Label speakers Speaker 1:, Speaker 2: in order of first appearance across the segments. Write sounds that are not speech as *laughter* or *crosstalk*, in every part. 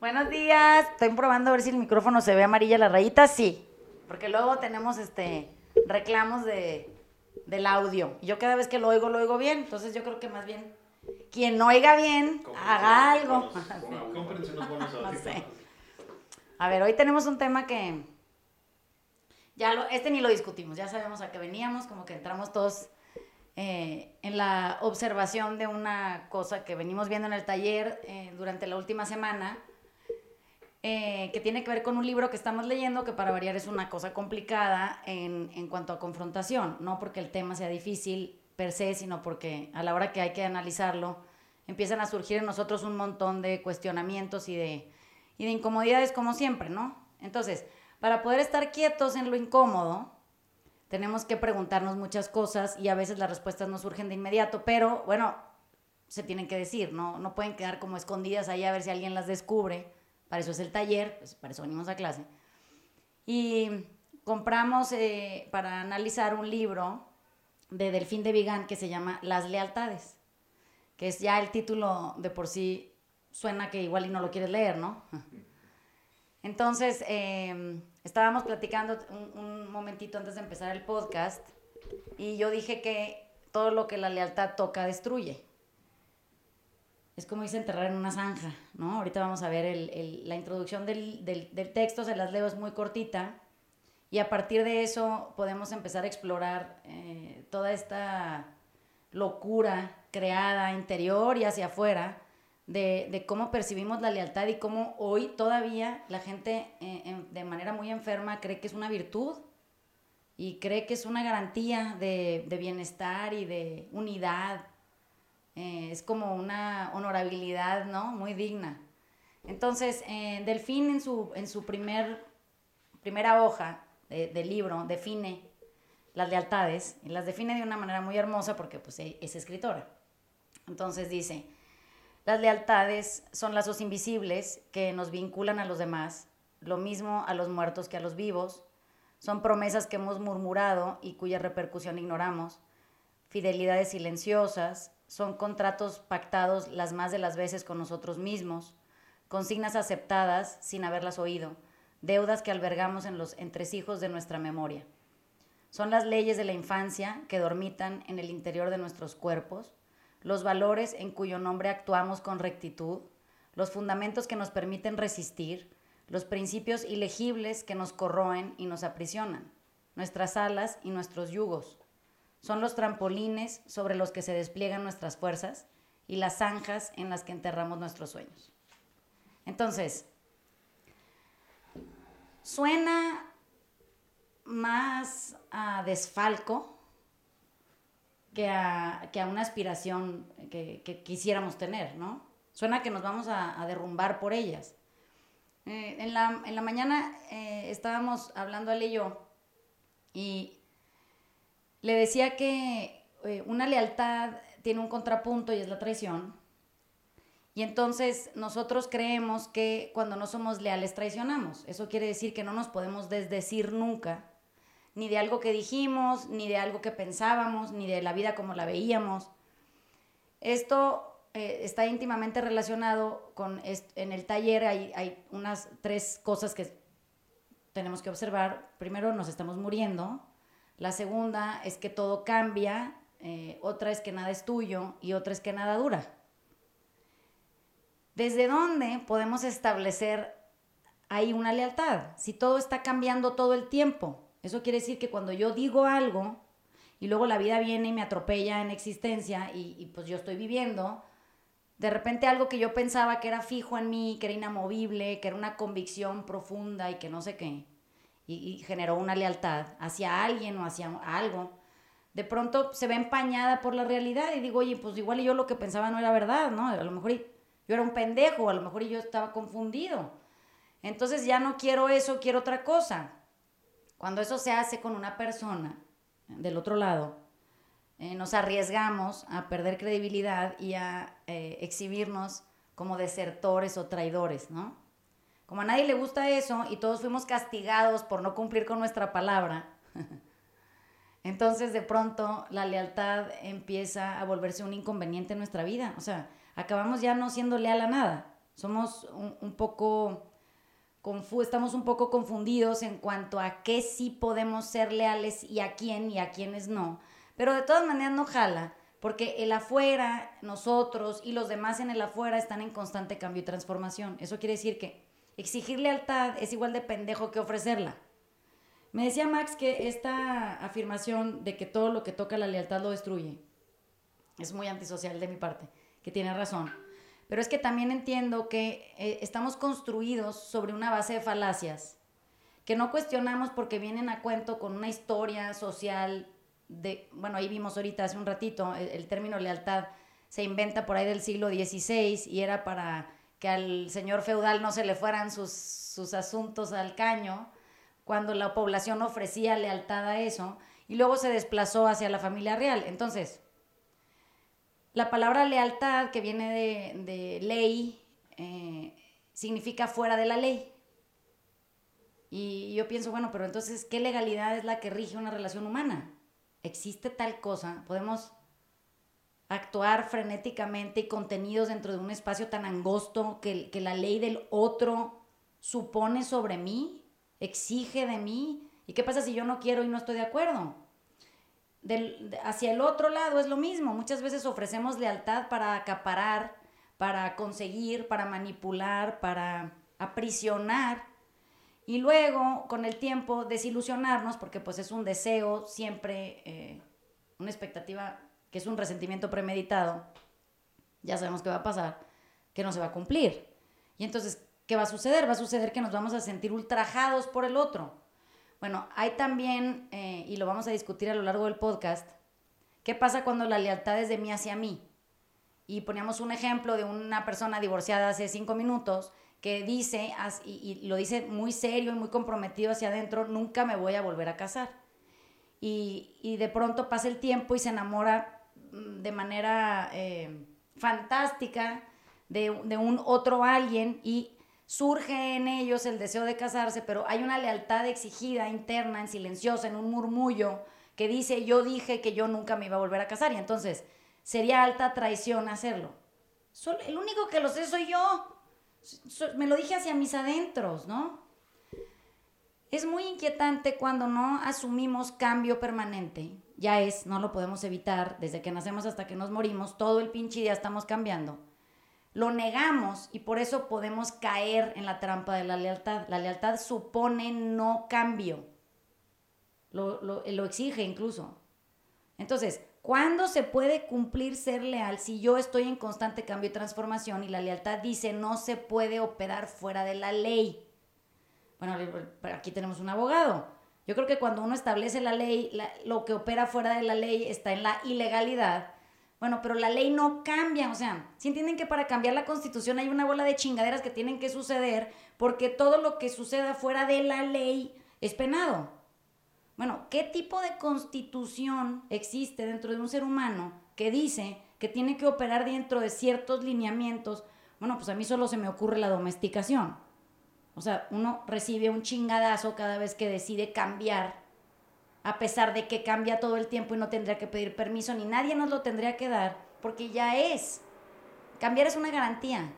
Speaker 1: Buenos días. Estoy probando a ver si el micrófono se ve amarilla la rayita. Sí. Porque luego tenemos este reclamos de, del audio. Yo cada vez que lo oigo, lo oigo bien. Entonces yo creo que más bien quien no oiga bien, haga algo. *laughs* *laughs* no sé. A ver, hoy tenemos un tema que ya lo, este ni lo discutimos, ya sabemos a qué veníamos, como que entramos todos eh, en la observación de una cosa que venimos viendo en el taller eh, durante la última semana, eh, que tiene que ver con un libro que estamos leyendo, que para variar es una cosa complicada en, en cuanto a confrontación, no porque el tema sea difícil per se, sino porque a la hora que hay que analizarlo, empiezan a surgir en nosotros un montón de cuestionamientos y de, y de incomodidades como siempre, ¿no? Entonces, para poder estar quietos en lo incómodo, tenemos que preguntarnos muchas cosas y a veces las respuestas no surgen de inmediato, pero bueno, se tienen que decir, no, no pueden quedar como escondidas ahí a ver si alguien las descubre. Para eso es el taller, pues para eso venimos a clase. Y compramos eh, para analizar un libro de Delfín de Vigan que se llama Las Lealtades, que es ya el título de por sí suena que igual y no lo quieres leer, ¿no? Entonces, em, estábamos platicando un, momentito antes de empezar el podcast y yo dije que todo lo que la lealtad toca destruye. Es como dice enterrar en una zanja, ¿no? Ahorita vamos a ver el, la introducción del, del, del, texto, se las leo, es muy cortita. Y a partir de eso podemos empezar a explorar eh, toda esta locura creada interior y hacia afuera de, cómo percibimos la lealtad y cómo hoy todavía la gente eh, de manera muy enferma cree que es una virtud y cree que es una garantía de, bienestar y de unidad. Eh, es como una honorabilidad, ¿no? Muy digna. Entonces, eh, Delfín en su, en su primer, primera hoja del libro define las lealtades y las define de una manera muy hermosa porque pues, es escritora. Entonces dice, las lealtades son lazos invisibles que nos vinculan a los demás, lo mismo a los muertos que a los vivos. Son promesas que hemos murmurado y cuya repercusión ignoramos. Fidelidades silenciosas, son contratos pactados las más de las veces con nosotros mismos, consignas aceptadas sin haberlas oído, deudas que albergamos en los entresijos de nuestra memoria. Son las leyes de la infancia que dormitan en el interior de nuestros cuerpos, los valores en cuyo nombre actuamos con rectitud, los fundamentos que nos permiten resistir, los principios ilegibles que nos corroen y nos aprisionan, nuestras alas y nuestros yugos. Son los trampolines sobre los que se despliegan nuestras fuerzas y las zanjas en las que enterramos nuestros sueños. Entonces, suena más a desfalco que a, que a una aspiración que, quisiéramos tener, ¿no? Suena que nos vamos a, a derrumbar por ellas. Eh, en, la, en, la, mañana eh, estábamos hablando él y yo y le decía que eh, una lealtad tiene un contrapunto y es la traición. Y entonces nosotros creemos que cuando no somos leales traicionamos. Eso quiere decir que no nos podemos desdecir nunca ni de algo que dijimos, ni de algo que pensábamos, ni de la vida como la veíamos. Esto eh, está íntimamente relacionado con, en el taller hay, hay unas tres cosas que tenemos que observar. Primero, nos estamos muriendo. La segunda es que todo cambia. Eh, otra es que nada es tuyo y otra es que nada dura. ¿Desde dónde podemos establecer ahí una lealtad? Si todo está cambiando todo el tiempo. Eso quiere decir que cuando yo digo algo y luego la vida viene y me atropella en existencia y, pues yo estoy viviendo, de repente algo que yo pensaba que era fijo en mí, que era inamovible, que era una convicción profunda y que no sé qué, y, generó una lealtad hacia alguien o hacia algo, de pronto se ve empañada por la realidad y digo, oye, pues igual yo lo que pensaba no era verdad, ¿no? A lo mejor yo era un pendejo, a lo mejor yo estaba confundido. Entonces ya no quiero eso, quiero otra cosa. Cuando eso se hace con una persona del otro lado, eh, nos arriesgamos a perder credibilidad y a eh, exhibirnos como desertores o traidores, ¿no? Como a nadie le gusta eso y todos fuimos castigados por no cumplir con nuestra palabra, *laughs* entonces de pronto la lealtad empieza a volverse un inconveniente en nuestra vida. O sea, acabamos ya no siendo leal a nada. somos un, poco estamos un poco confundidos en cuanto a qué sí podemos ser leales y a quién y a quiénes no. Pero de todas maneras no jala, porque el afuera, nosotros y los demás en el afuera están en constante cambio y transformación. Eso quiere decir que exigir lealtad es igual de pendejo que ofrecerla. Me decía Max que esta afirmación de que todo lo que toca la lealtad lo destruye es muy antisocial de mi parte, que tiene razón. Pero es que también entiendo que eh, estamos construidos sobre una base de falacias que no cuestionamos porque vienen a cuento con una historia social de, bueno, ahí vimos ahorita hace un ratito, el, término lealtad se inventa por ahí del siglo XVI y era para que al señor feudal no se le fueran sus, sus asuntos al caño, cuando la población ofrecía lealtad a eso, y luego se desplazó hacia la familia real. Entonces, la palabra lealtad, que viene de, ley, eh, significa fuera de la ley. Y yo pienso, bueno, pero entonces, ¿qué legalidad es la que rige una relación humana? ¿Existe tal cosa? ¿Podemos actuar frenéticamente y contenidos dentro de un espacio tan angosto que, que la ley del otro supone sobre mí, exige de mí? ¿Y qué pasa si yo no quiero y no estoy de acuerdo? hacia el otro lado es lo mismo. Muchas veces ofrecemos lealtad para acaparar, para conseguir, para manipular, para aprisionar. Y luego, con el tiempo, desilusionarnos, porque pues es un deseo siempre, eh, una expectativa que es un resentimiento premeditado. Ya sabemos qué va a pasar, que no se va a cumplir. Y entonces, ¿qué va a suceder? Va a suceder que nos vamos a sentir ultrajados por el otro bueno, hay también, eh, y lo vamos a discutir a lo largo del podcast, ¿qué pasa cuando la lealtad es de mí hacia mí? Y poníamos un ejemplo de una persona divorciada hace cinco minutos que dice, y, lo dice muy serio y muy comprometido hacia adentro, nunca me voy a volver a casar. Y, de pronto pasa el tiempo y se enamora de manera eh, fantástica de, de, un otro alguien y surge en ellos el deseo de casarse, pero hay una lealtad exigida interna, en silenciosa, en un murmullo, que dice, yo dije que yo nunca me iba a volver a casar, y entonces sería alta traición hacerlo. el único que lo sé soy yo. me lo dije hacia mis adentros, ¿no? Es muy inquietante cuando no asumimos cambio permanente. Ya es, no lo podemos evitar, desde que nacemos hasta que nos morimos, todo el pinche día estamos cambiando lo negamos y por eso podemos caer en la trampa de la lealtad. La lealtad supone no cambio, lo, lo, exige incluso. Entonces, ¿cuándo se puede cumplir ser leal si yo estoy en constante cambio y transformación y la lealtad dice no se puede operar fuera de la ley? Bueno, aquí tenemos un abogado. Yo creo que cuando uno establece la ley, lo que opera fuera de la ley está en la ilegalidad bueno, pero la ley no cambia, o sea, si entienden que para cambiar la constitución hay una bola de chingaderas que tienen que suceder porque todo lo que suceda fuera de la ley es penado. Bueno, ¿qué tipo de constitución existe dentro de un ser humano que dice que tiene que operar dentro de ciertos lineamientos? Bueno, pues a mí solo se me ocurre la domesticación. O sea, uno recibe un chingadazo cada vez que decide cambiar a pesar de que cambia todo el tiempo y no tendría que pedir permiso ni nadie nos lo tendría que dar, porque ya es. Cambiar es una garantía.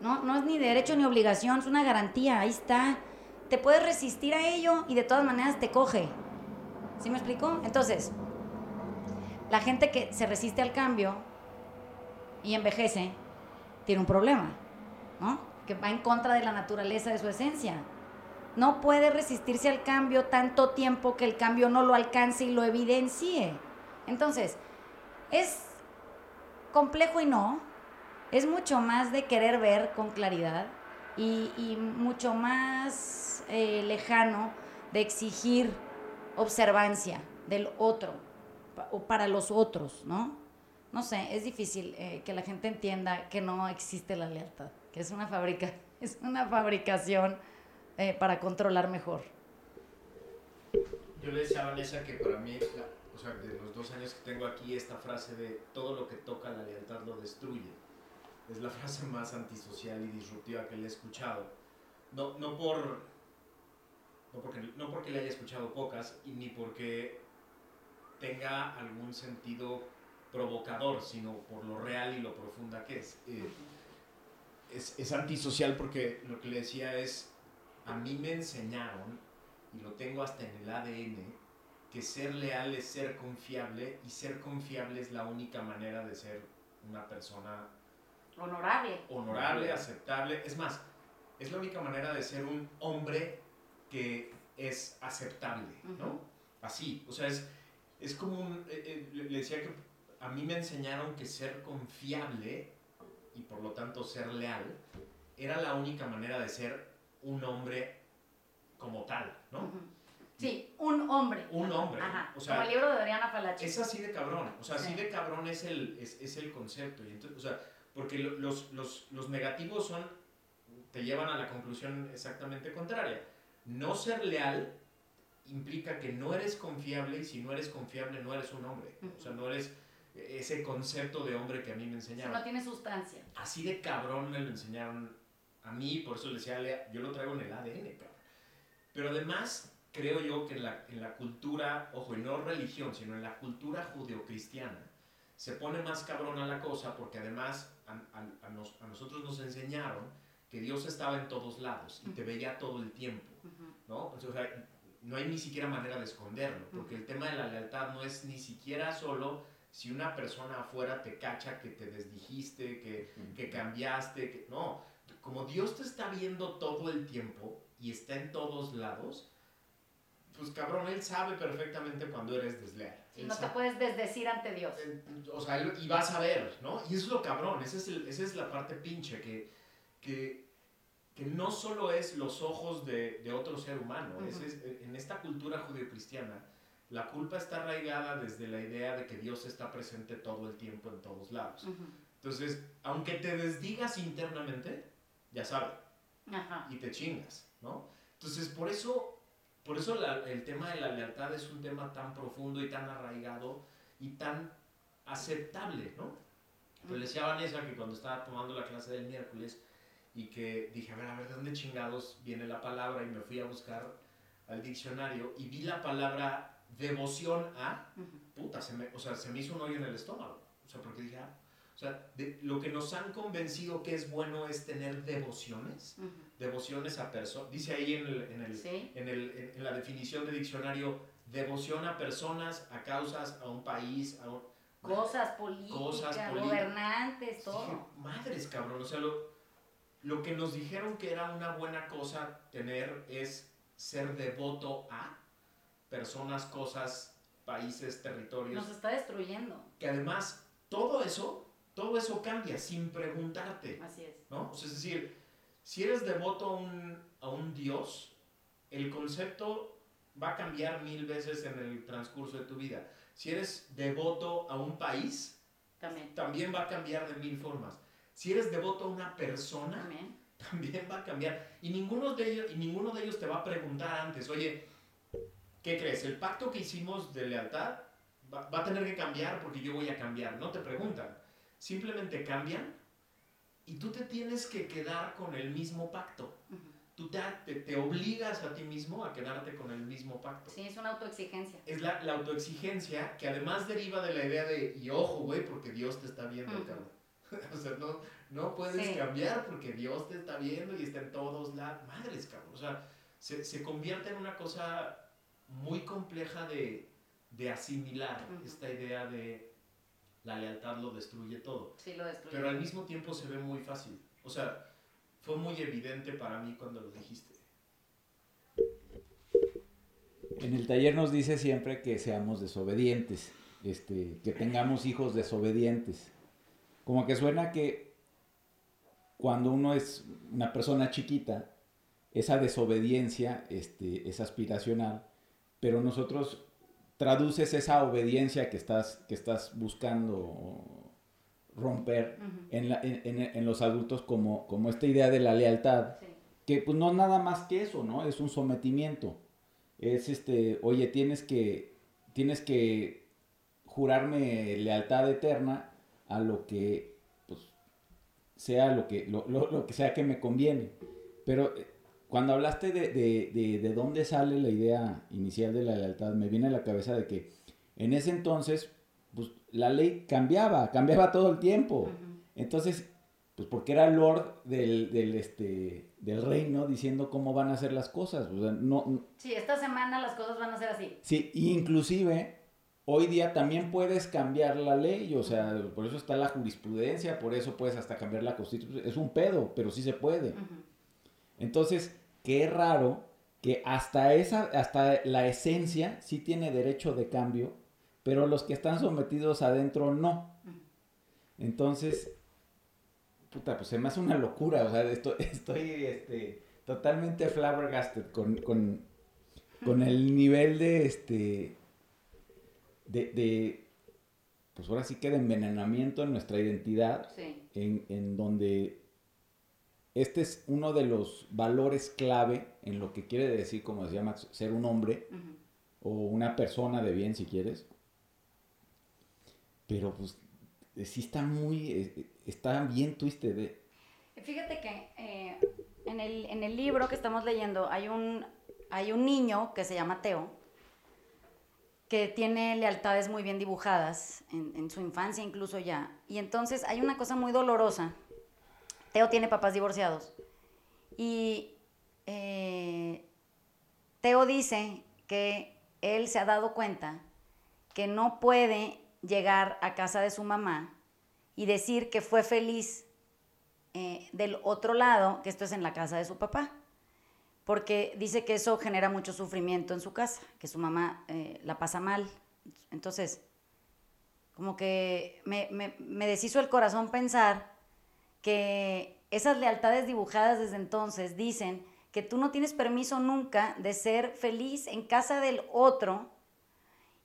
Speaker 1: No, no es ni derecho ni obligación, es una garantía, ahí está. Te puedes resistir a ello y de todas maneras te coge. ¿Sí me explico? Entonces, la gente que se resiste al cambio y envejece, tiene un problema, ¿no? Que va en contra de la naturaleza de su esencia no puede resistirse al cambio tanto tiempo que el cambio no lo alcance y lo evidencie. Entonces, es complejo y no, es mucho más de querer ver con claridad y, mucho más eh, lejano de exigir observancia del otro o para los otros, ¿no? No sé, es difícil eh, que la gente entienda que no existe la lealtad, que es una fábrica, *laughs* es una fabricación eh, para controlar mejor.
Speaker 2: Yo le decía a Vanessa que para mí, o sea, de los dos años que tengo aquí, esta frase de todo lo que toca la lealtad lo destruye, es la *laughs* frase más antisocial y disruptiva que le he escuchado. No, no, por, no, porque, no porque le haya escuchado pocas, y ni porque tenga algún sentido provocador, sino por lo real y lo profunda que es. Eh, es, es antisocial porque lo que le decía es, a mí me enseñaron, y lo tengo hasta en el ADN, que ser leal es ser confiable y ser confiable es la única manera de ser una persona
Speaker 1: Honorable.
Speaker 2: honorable, aceptable. Es más, es la única manera de ser un hombre que es aceptable, ¿no? Así, o sea, es, es como un... eh, eh, le le decía que a mí me enseñaron que ser confiable y por lo tanto ser leal era la única manera de ser un hombre como tal, ¿no?
Speaker 1: Sí, un hombre.
Speaker 2: Un hombre,
Speaker 1: Ajá.
Speaker 2: o sea,
Speaker 1: Como el libro de Adriana Falachi.
Speaker 2: Es así de cabrón, o sea, así
Speaker 1: Sí.
Speaker 2: de cabrón es el, es, es el concepto. Y entonces, o sea, porque lo- los, los, los negativos son, te llevan a la conclusión exactamente contraria. No ser leal implica que no eres confiable y si no eres confiable no eres un hombre. O sea, no eres ese concepto de hombre que a mí me enseñaron.
Speaker 1: no tiene sustancia.
Speaker 2: Así de cabrón me lo enseñaron a mí, por eso le decía, "Lea, yo lo traigo en el ADN, cabrón. Pero además, creo yo que en la, en la cultura, ojo, y no religión, sino en la cultura judeocristiana, se pone más cabrona la cosa porque además a, a- a nos- a nosotros nos enseñaron que Dios estaba en todos lados y te veía todo el tiempo. ¿no? O sea, no hay ni siquiera manera de esconderlo, porque el tema de la lealtad no es ni siquiera solo si una persona afuera te cacha que te desdijiste, que, que cambiaste, que no, como Dios te está viendo todo el tiempo y está en todos lados, pues cabrón, Él sabe perfectamente cuando eres desleal. Él
Speaker 1: no te puedes desdecir ante Dios.
Speaker 2: eh, O sea, él- y vas a ver, ¿no? Y eso es lo cabrón, esa es, el- esa es la parte pinche, que, que, que no solo es los ojos de, de otro ser humano, ese es- en esta cultura judeocristiana, la culpa está arraigada desde la idea de que Dios está presente todo el tiempo en todos lados. Entonces, aunque te desdigas internamente, ya sabe,
Speaker 1: Ajá.
Speaker 2: y te chingas, ¿no? Entonces, por eso, por eso la- el tema de la lealtad es un tema tan profundo y tan arraigado y tan aceptable, ¿no? Pero le decía a Vanessa que cuando estaba tomando la clase del miércoles y que dije, a ver, a ver, ¿de dónde chingados viene la palabra? Y me fui a buscar al diccionario y vi la palabra devoción a, puta, se me, o sea, se me hizo un hoyo en el estómago. O sea, porque dije, ah, o sea, de- lo que nos han convencido que es bueno es tener devociones devociones a personas. Dice ahí en, el- en el-
Speaker 1: Sí.
Speaker 2: en, el- en- la definición de diccionario, devoción a personas, a causas, a un país, a un...
Speaker 1: Cosas políticas,
Speaker 2: Cosas
Speaker 1: gobernantes, todo.
Speaker 2: Dije, madres, cabrón. O sea, lo, lo que nos dijeron que era una buena cosa tener es ser devoto a personas, cosas, países, territorios.
Speaker 1: Nos está destruyendo.
Speaker 2: Que además, todo eso, todo eso cambia sin preguntarte.
Speaker 1: Así es.
Speaker 2: ¿no? O sea, es decir, si eres devoto a un, a un dios, el concepto va a cambiar mil veces en el transcurso de tu vida. Si eres devoto a un país,
Speaker 1: También.
Speaker 2: también va a cambiar de mil formas. Si eres devoto a una persona,
Speaker 1: También.
Speaker 2: también va a cambiar. Y ninguno de ellos, y ninguno de ellos te va a preguntar antes, oye, ¿qué crees? ¿El pacto que hicimos de lealtad va, va a tener que cambiar porque yo voy a cambiar? No te preguntan. Simplemente cambian y tú te tienes que quedar con el mismo pacto. Tú te, te, te obligas a ti mismo a quedarte con el mismo pacto.
Speaker 1: Sí, es una autoexigencia.
Speaker 2: Es la, la autoexigencia que además deriva de la idea de, y ojo, güey, porque Dios te está viendo,
Speaker 1: Ujú.
Speaker 2: cabrón. *laughs* o sea, no, no puedes
Speaker 1: Sí.
Speaker 2: cambiar porque Dios te está viendo y está en todos lados. Madres, cabrón. O sea, se, se convierte en una cosa muy compleja de, de asimilar esta idea de la lealtad lo destruye todo.
Speaker 1: Sí, lo destruye.
Speaker 2: Pero al mismo tiempo se ve muy fácil. O sea, fue muy evidente para mí cuando lo dijiste.
Speaker 3: En el taller nos dice siempre que seamos desobedientes, este, que tengamos hijos desobedientes. Como que suena que cuando uno es una persona chiquita, esa desobediencia este, es aspiracional, pero nosotros traduces esa obediencia que estás, que estás buscando romper en, la- en- en- en los adultos como, como esta idea de la lealtad
Speaker 1: Sí.
Speaker 3: que pues no nada más que eso, ¿no? Es un sometimiento. Es este, oye, tienes que, tienes que jurarme lealtad eterna a lo que, pues, sea lo que, lo, lo- lo que sea que me conviene. Pero cuando hablaste de, de, de, de dónde sale la idea inicial de la lealtad, me viene a la cabeza de que en ese entonces, pues, la ley cambiaba, cambiaba todo el tiempo. Entonces, pues porque era lord del, del, este, del reino diciendo cómo van a ser las cosas. O sea, no,
Speaker 1: sí, esta semana las cosas van a ser así.
Speaker 3: Sí, inclusive hoy día también puedes cambiar la ley, o sea, por eso está la jurisprudencia, por eso puedes hasta cambiar la constitución. Es un pedo, pero sí se puede. Entonces, qué raro que hasta esa, hasta la esencia sí tiene derecho de cambio, pero los que están sometidos adentro no. Entonces, puta, pues se me hace una locura, o sea, estoy, *laughs* estoy este, totalmente flabbergasted con, con, con el nivel de, este, de, de, pues ahora sí que de envenenamiento en nuestra identidad, en, en, donde este es uno de los valores clave en lo que quiere decir, como decía Max, ser un hombre o una persona de bien, si quieres. Pero pues sí está muy, eh, está bien twisted. De...
Speaker 1: Fíjate que eh, en, el, en, el, libro que estamos leyendo hay un, hay un niño que se llama Teo, que tiene lealtades muy bien dibujadas, en, en, su infancia incluso ya. Y entonces hay una cosa muy dolorosa. Teo tiene papás divorciados. Y eh, Teo dice que él se ha dado cuenta que no puede llegar a casa de su mamá y decir que fue feliz eh, del otro lado, que esto es en la casa de su papá, porque dice que eso genera mucho sufrimiento en su casa, que su mamá eh, la pasa mal. Entonces, como que me, me, me deshizo el corazón pensar que esas lealtades dibujadas desde entonces dicen que tú no tienes permiso nunca de ser feliz en casa del otro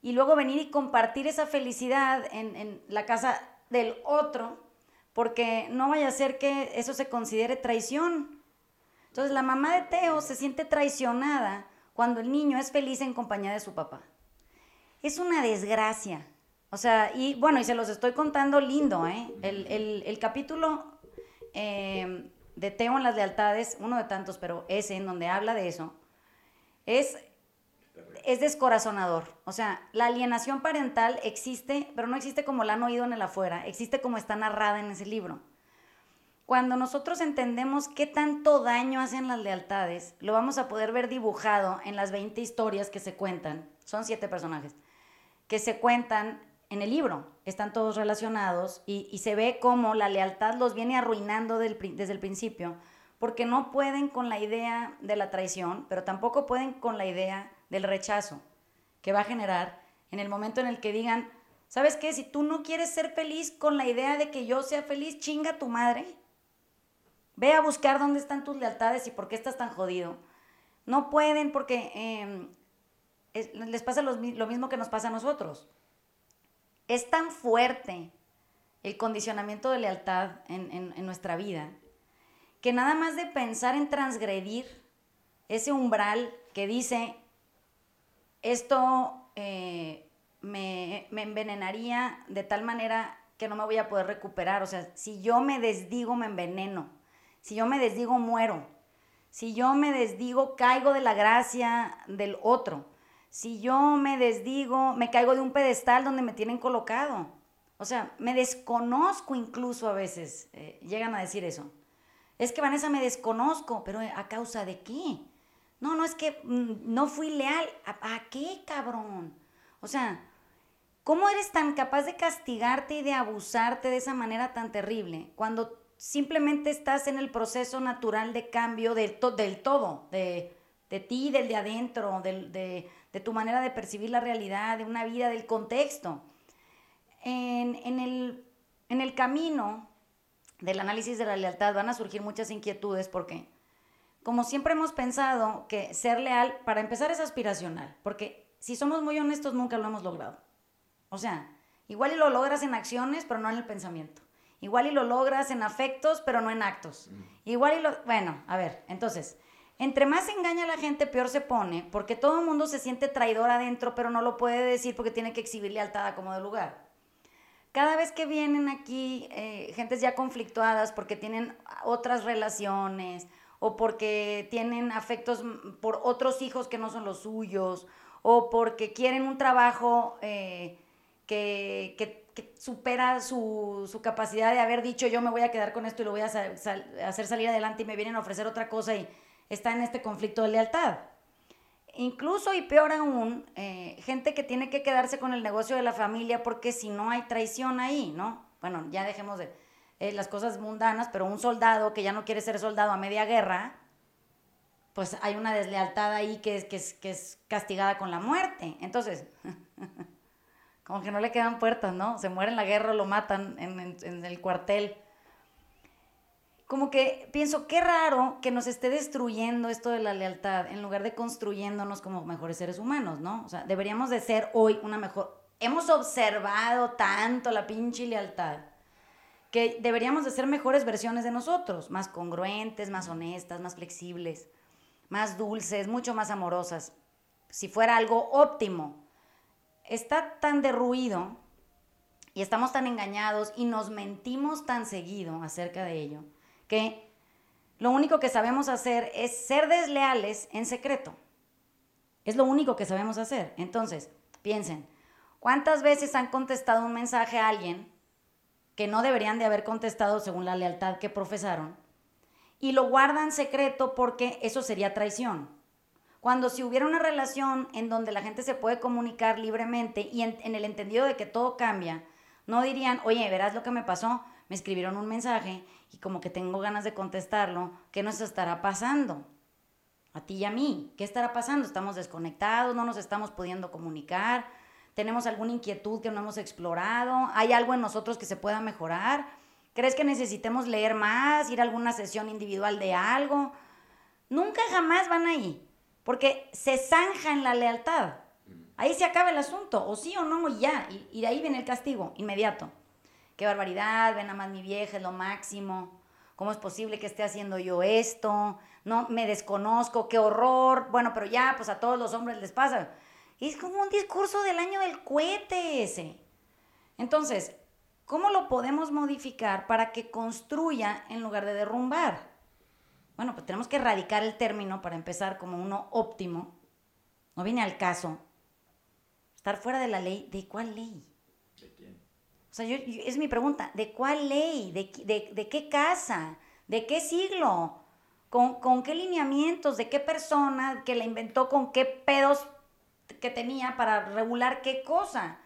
Speaker 1: y luego venir y compartir esa felicidad en, la casa del otro, porque no vaya a ser que eso se considere traición. Entonces la mamá de Teo se siente traicionada cuando el niño es feliz en compañía de su papá. Es una desgracia. O sea, y bueno, y se los estoy contando lindo, ¿eh? El, capítulo eh, de Teo en las lealtades, uno de tantos, pero ese en donde habla de eso, es es descorazonador. O sea, la alienación parental existe, pero no existe como la han oído en el afuera, existe como está narrada en ese libro. Cuando nosotros entendemos qué tanto daño hacen las lealtades, lo vamos a poder ver dibujado en las 20 historias que se cuentan, son siete personajes, que se cuentan en el libro, están todos relacionados y, se ve cómo la lealtad los viene arruinando desde el principio, porque no pueden con la idea de la traición, pero tampoco pueden con la idea del rechazo que va a generar en el momento en el que digan, ¿sabes qué? Si tú no quieres ser feliz con la idea de que yo sea feliz, chinga tu madre. Ve a buscar dónde están tus lealtades y por qué estás tan jodido. No pueden porque em, les pasa lo, mismo que nos pasa a nosotros. Es tan fuerte el condicionamiento de lealtad en nuestra vida que nada más de pensar en transgredir ese umbral que dice esto eh, me, envenenaría de tal manera que no me voy a poder recuperar. O sea, si yo me desdigo, me enveneno. Si yo me desdigo, muero. Si yo me desdigo, caigo de la gracia del otro. Si yo me desdigo, me caigo de un pedestal donde me tienen colocado. O sea, me desconozco incluso a veces. Eh, llegan a decir eso. Es que Vanessa me desconozco, pero ¿a causa de qué? No, no es que mm, no fui leal. ¿A, qué, cabrón? O sea, ¿cómo eres tan capaz de castigarte y de abusarte de esa manera tan terrible cuando simplemente estás en el proceso natural de cambio del, del todo, de, de, ti, del de adentro, de, de, tu manera de percibir la realidad, de una vida, del contexto? En, en, el, en el camino del análisis de la lealtad van a surgir muchas inquietudes porque como siempre hemos pensado que ser leal, para empezar, es aspiracional, porque si somos muy honestos, nunca lo hemos logrado. O sea, igual y lo logras en acciones, pero no en el pensamiento. Igual y lo logras en afectos, pero no en actos. Mm. Igual y lo... Bueno, a ver, entonces, entre más engaña la gente, peor se pone, porque todo el mundo se siente traidor adentro, pero no lo puede decir porque tiene que exhibir lealtad a como de lugar. Cada vez que vienen aquí eh, gentes ya conflictuadas porque tienen otras relaciones o porque tienen afectos por otros hijos que no son los suyos, o porque quieren un trabajo eh, que, supera su, su, capacidad de haber dicho yo me voy a quedar con esto y lo voy a hacer salir adelante y me vienen a ofrecer otra cosa y está en este conflicto de lealtad. Incluso y peor aún, eh, gente que tiene que quedarse con el negocio de la familia porque si no hay traición ahí, ¿no? Bueno, ya dejemos de eh, las cosas mundanas, pero un soldado que ya no quiere ser soldado a media guerra, pues hay una deslealtad ahí que es, que es, que es castigada con la muerte. Entonces, *laughs* como que no le quedan puertas, ¿no? Se muere en la guerra o lo matan en, en el cuartel como que pienso, qué raro que nos esté destruyendo esto de la lealtad en lugar de construyéndonos como mejores seres humanos, ¿no? O sea, deberíamos de ser hoy una mejor... Hemos observado tanto la pinche lealtad que deberíamos de ser mejores versiones de nosotros, más congruentes, más honestas, más flexibles, más dulces, mucho más amorosas. Si fuera algo óptimo, está tan derruido y estamos tan engañados y nos mentimos tan seguido acerca de ello que lo único que sabemos hacer es ser desleales en secreto. Es lo único que sabemos hacer. Entonces, piensen, ¿cuántas veces han contestado un mensaje a alguien que no deberían de haber contestado según la lealtad que profesaron? Y lo guardan secreto porque eso sería traición. Cuando si hubiera una relación en donde la gente se puede comunicar libremente y en, el entendido de que todo cambia, no dirían, oye, verás lo que me pasó, me escribieron un mensaje y como que tengo ganas de contestarlo, ¿qué nos estará pasando? A ti y a mí, ¿qué estará pasando? ¿Estamos desconectados? ¿No nos estamos pudiendo comunicar? ¿Tenemos alguna inquietud que no hemos explorado? ¿Hay algo en nosotros que se pueda mejorar? ¿Crees que necesitemos leer más, ir a alguna sesión individual de algo? Nunca jamás van ahí, porque se zanja en la lealtad. Ahí se acaba el asunto, o sí o no, y ya, y, y de ahí viene el castigo inmediato qué barbaridad, ven a más mi vieja, es lo máximo. ¿Cómo es posible que esté haciendo yo esto? No, me desconozco, qué horror. Bueno, pero ya, pues a todos los hombres les pasa. es como un discurso del año del cohete ese. Entonces, ¿cómo lo podemos modificar para que construya en lugar de derrumbar? Bueno, pues tenemos que erradicar el término para empezar como uno óptimo. No viene al caso. Estar fuera de la ley. ¿De cuál ley? Sea, es mi pregunta, ¿de cuál ley? ¿De, qué casa? ¿De qué siglo? ¿Con, qué lineamientos? ¿De qué persona que la inventó? ¿Con qué pedos que tenía para regular qué cosa?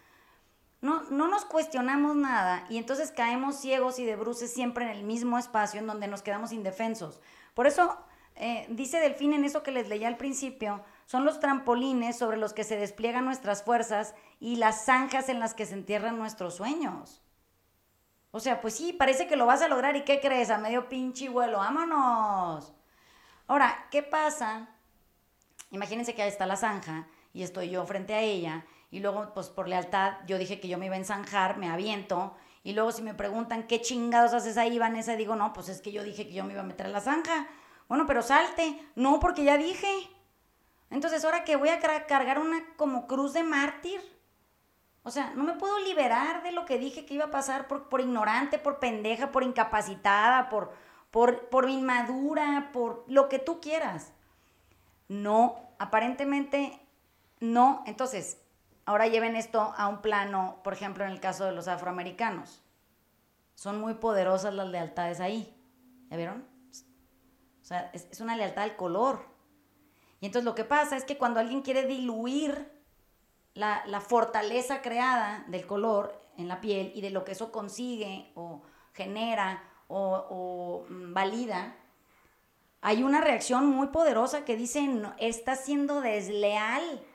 Speaker 1: No, no nos cuestionamos nada y entonces caemos ciegos y de bruces siempre en el mismo espacio en donde nos quedamos indefensos. Por eso eh, dice Delfín en eso que les leía al principio, son los trampolines sobre los que se despliegan nuestras fuerzas y las zanjas en las que se entierran nuestros sueños. O sea, pues sí, parece que lo vas a lograr y ¿qué crees? A medio pinche vuelo, vámonos. Ahora, ¿qué pasa? Imagínense que ahí está la zanja y estoy yo frente a ella y luego, pues por lealtad, yo dije que yo me iba a enzanjar, me aviento y luego si me preguntan qué chingados haces ahí, Vanessa, digo, no, pues es que yo dije que yo me iba a meter a la zanja. Bueno, pero salte. No, porque ya dije. Entonces, ahora que voy a cargar una como cruz de mártir. O sea, no me puedo liberar de lo que dije que iba a pasar por, ignorante, por pendeja, por incapacitada, por, por, por inmadura, por lo que tú quieras. No, aparentemente no. Entonces, ahora lleven esto a un plano, por ejemplo, en el caso de los afroamericanos. Son muy poderosas las lealtades ahí. ¿Ya vieron? O sea, es, es una lealtad al color. Y entonces lo que pasa es que cuando alguien quiere diluir la, fortaleza creada del color en la piel y de lo que eso consigue o genera o, mm, valida, hay una reacción muy poderosa que dice, no, estás siendo desleal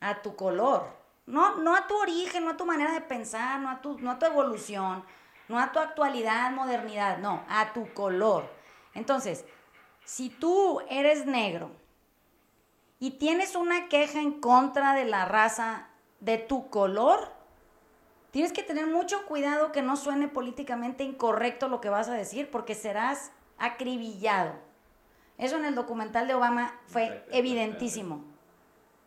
Speaker 1: a tu color. No, no a tu origen, no a tu manera de pensar, no a, tu, no a tu evolución, no a tu actualidad, modernidad, no, a tu color. Entonces, si tú eres negro y tienes una queja en contra de la raza de tu color, tienes que tener mucho cuidado que no suene políticamente incorrecto lo que vas a decir, porque serás acribillado. Eso en el documental de Obama fue evidentísimo.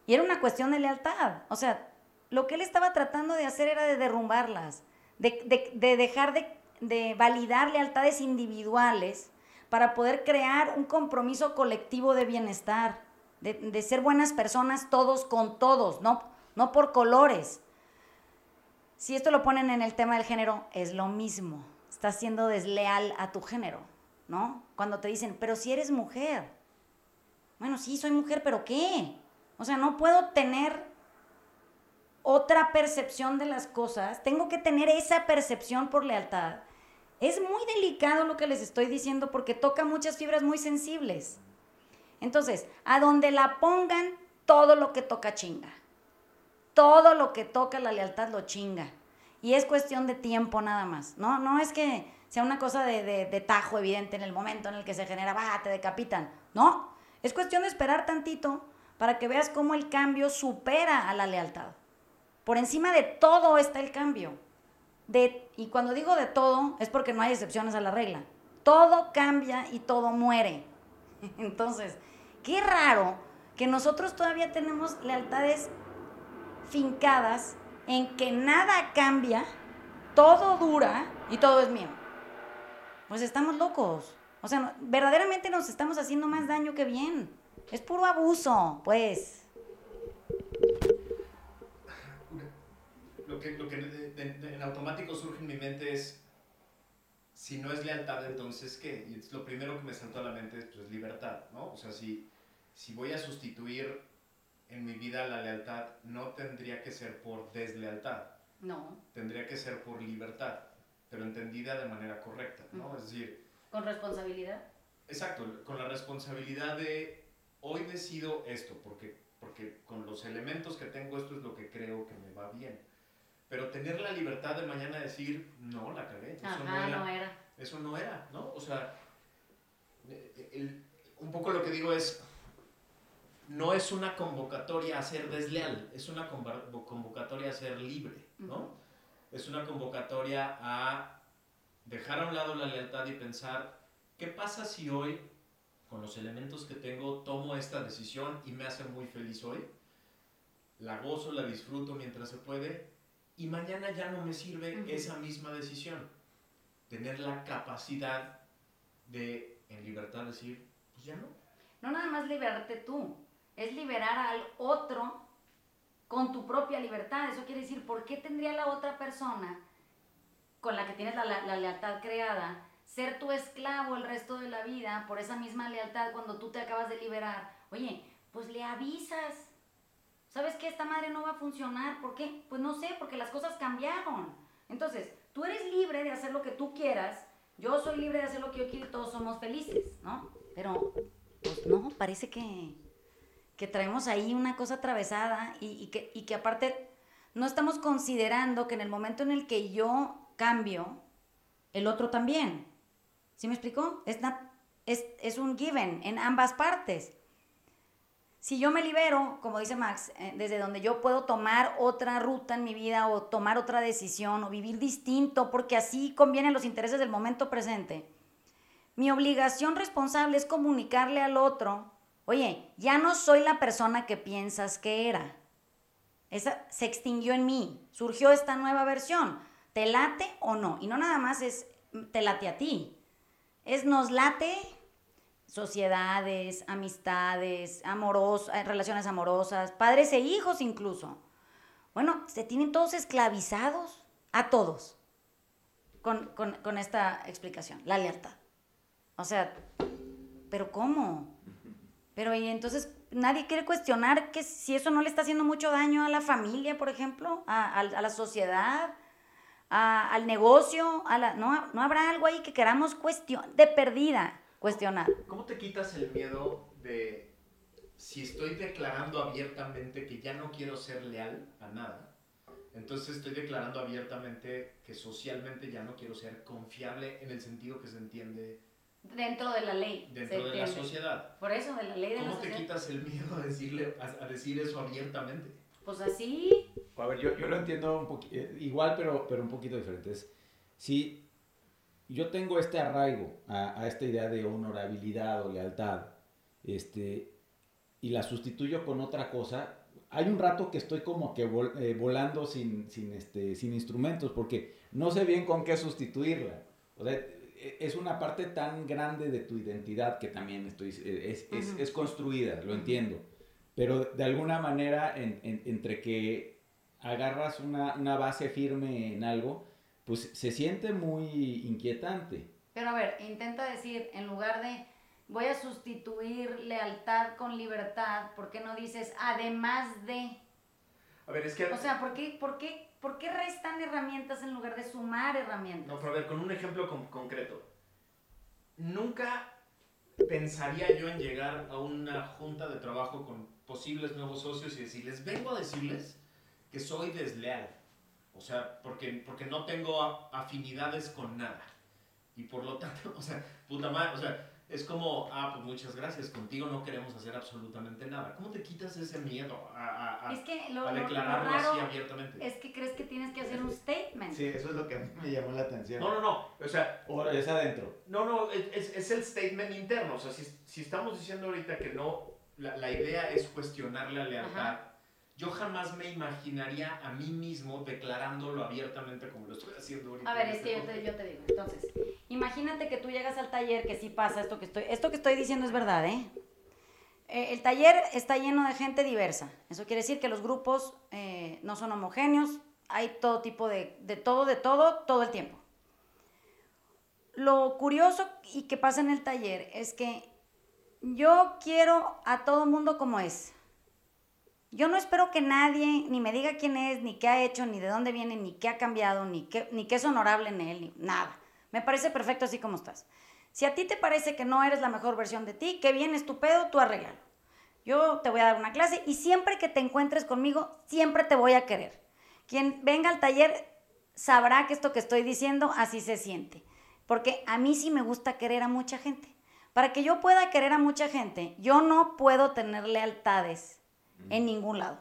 Speaker 1: Y era una cuestión de lealtad. O sea, lo que él estaba tratando de hacer era de derrumbarlas, de, dejar de, de validar lealtades individuales para poder crear un compromiso colectivo de bienestar de, ser buenas personas todos con todos, no, no por colores. Si esto lo ponen en el tema del género, es lo mismo. Estás siendo desleal a tu género, ¿no? Cuando te dicen, pero si eres mujer. Bueno, sí, soy mujer, pero ¿qué? O sea, no puedo tener otra percepción de las cosas. Tengo que tener esa percepción por lealtad. Es muy delicado lo que les estoy diciendo porque toca muchas fibras muy sensibles. Entonces, a donde la pongan, todo lo que toca chinga. Todo lo que toca la lealtad lo chinga. Y es cuestión de tiempo nada más. No, no es que sea una cosa de, tajo evidente en el momento en el que se genera, va, te decapitan. No, es cuestión de esperar tantito para que veas cómo el cambio supera a la lealtad. Por encima de todo está el cambio. De, y cuando digo de todo, es porque no hay excepciones a la regla. Todo cambia y todo muere. *laughs* Entonces, qué raro que nosotros todavía tenemos lealtades fincadas en que nada cambia, todo dura y todo es mío. Pues estamos locos. O sea, verdaderamente nos estamos haciendo más daño que bien. Es puro abuso, pues.
Speaker 2: Lo que, lo que en automático surge en mi mente es, si no es lealtad, entonces ¿qué? Y lo primero que me saltó a la mente es pues, libertad, ¿no? O sea, si, si voy a sustituir en mi vida la lealtad, no tendría que ser por deslealtad.
Speaker 1: No.
Speaker 2: Tendría que ser por libertad, pero entendida de manera correcta, ¿no? Es decir...
Speaker 1: Con responsabilidad.
Speaker 2: Exacto, con la responsabilidad de hoy decido esto, porque, porque con los elementos que tengo esto es lo que creo que me va bien. Pero tener la libertad de mañana decir, no, la cagué.
Speaker 1: Eso no, era, no era.
Speaker 2: Eso no era, ¿no? O sea, un poco lo que digo es, no es una convocatoria a ser desleal, es una convocatoria a ser libre, ¿no? Es una convocatoria a dejar a un lado la lealtad y pensar, ¿qué pasa si hoy, con los elementos que tengo, tomo esta decisión y me hace muy feliz hoy? La gozo, la disfruto mientras se puede y mañana ya no me sirve esa misma decisión. Tener la capacidad de, en libertad, decir, pues ya no.
Speaker 1: No nada más liberarte tú, es liberar al otro con tu propia libertad. Eso quiere decir, ¿por qué tendría la otra persona con la que tienes la, la, lealtad creada ser tu esclavo el resto de la vida por esa misma lealtad cuando tú te acabas de liberar? Oye, pues le avisas ¿Sabes qué? Esta madre no va a funcionar. ¿Por qué? Pues no sé, porque las cosas cambiaron. Entonces, tú eres libre de hacer lo que tú quieras, yo soy libre de hacer lo que yo quiero y todos somos felices, ¿no? Pero, pues no, parece que, que traemos ahí una cosa atravesada y, que, y que aparte no estamos considerando que en el momento en el que yo cambio, el otro también. ¿Sí me explicó? Es, es, es un given en ambas partes. Si yo me libero, como dice Max, eh, desde donde yo puedo tomar otra ruta en mi vida o tomar otra decisión o vivir distinto, porque así convienen los intereses del momento presente, mi obligación responsable es comunicarle al otro, oye, ya no soy la persona que piensas que era. Esa se extinguió en mí, surgió esta nueva versión. ¿Te late o no? Y no nada más es te late a ti. Es nos late sociedades, amistades, amoros, eh, relaciones amorosas, padres e hijos incluso. Bueno, se tienen todos esclavizados, a todos, con, con esta explicación, la lealtad. O sea, ¿pero cómo? Pero y entonces nadie quiere cuestionar que si eso no le está haciendo mucho daño a la familia, por ejemplo, a, a, la sociedad, a, al negocio, a la, no, no habrá algo ahí que queramos cuestionar, de perdida cuestionar.
Speaker 2: ¿Cómo te quitas el miedo de si estoy declarando abiertamente que ya no quiero ser leal a nada? Entonces estoy declarando abiertamente que socialmente ya no quiero ser confiable en el sentido que se entiende
Speaker 1: dentro de la ley.
Speaker 2: Dentro de la sociedad.
Speaker 1: Por eso, de la ley de
Speaker 2: ¿Cómo
Speaker 1: la
Speaker 2: te quitas el miedo a, decirle, a, decir eso abiertamente?
Speaker 1: Pues así.
Speaker 3: A ver, yo, yo lo entiendo un eh, igual, pero, pero un poquito diferente. Es, si yo tengo este arraigo a, esta idea de honorabilidad o lealtad, este, y la sustituyo con otra cosa, hay un rato que estoy como que eh, volando sin, sin, este, sin instrumentos, porque no sé bien con qué sustituirla. O sea, e, es una parte tan grande de tu identidad que también estoy, es, es, es construida, lo entiendo. Pero de alguna manera, entre que agarras una, una base firme en algo, pues se siente muy inquietante.
Speaker 1: Pero a ver, intenta decir, en lugar de voy a sustituir lealtad con libertad, ¿por qué no dices además de?
Speaker 2: A ver, es que...
Speaker 1: O sea, ¿por qué, por qué, por qué restan herramientas en lugar de sumar herramientas?
Speaker 2: No, pero a ver, con un ejemplo con- concreto. Nunca pensaría yo en llegar a una junta de trabajo con posibles nuevos socios y decirles, vengo a decirles que soy desleal. O sea, porque, porque no tengo a- afinidades con nada. Y por lo tanto, *laughs* o sea, puta madre, o sea, es como, ah, pues muchas gracias, contigo no queremos hacer absolutamente nada. ¿Cómo te quitas ese miedo a, a- a-
Speaker 1: Es que lo,
Speaker 2: a
Speaker 1: lo- lo
Speaker 2: declararlo
Speaker 1: raro
Speaker 2: así abiertamente?
Speaker 1: es que crees que tienes que hacer un statement.
Speaker 3: Sí, eso es lo que a mí me llamó la atención.
Speaker 2: No, no, no, o sea,
Speaker 3: O es adentro.
Speaker 2: No, no, es, es- es el statement interno. O sea, si, si estamos diciendo ahorita que no, la, la idea es cuestionar la lealtad,
Speaker 1: Ajá.
Speaker 2: Yo jamás me imaginaría a mí mismo declarándolo abiertamente como lo estoy haciendo ahorita.
Speaker 1: A ver, es
Speaker 2: este
Speaker 1: que yo te,
Speaker 2: podcast.
Speaker 1: yo te digo, entonces, imagínate que tú llegas al taller, que sí pasa esto que estoy, esto que estoy diciendo es verdad, ¿eh? Eh, el taller está lleno de gente diversa. Eso quiere decir que los grupos eh, no son homogéneos, hay todo tipo de, de todo, de todo, todo el tiempo. Lo curioso y que pasa en el taller es que yo quiero a todo mundo como es. Yo no espero que nadie ni me diga quién es, ni qué ha hecho, ni de dónde viene, ni qué ha cambiado, ni qué, es honorable en él, ni nada. Me parece perfecto así como estás. Si a ti te parece que no eres la mejor versión de ti, que bien es tu pedo, tú arreglalo. Yo te voy a dar una clase y siempre que te encuentres conmigo, siempre te voy a querer. Quien venga al taller sabrá que esto que estoy diciendo así se siente. Porque a mí sí me gusta querer a mucha gente. Para que yo pueda querer a mucha gente, yo no puedo tener lealtades en ningún lado.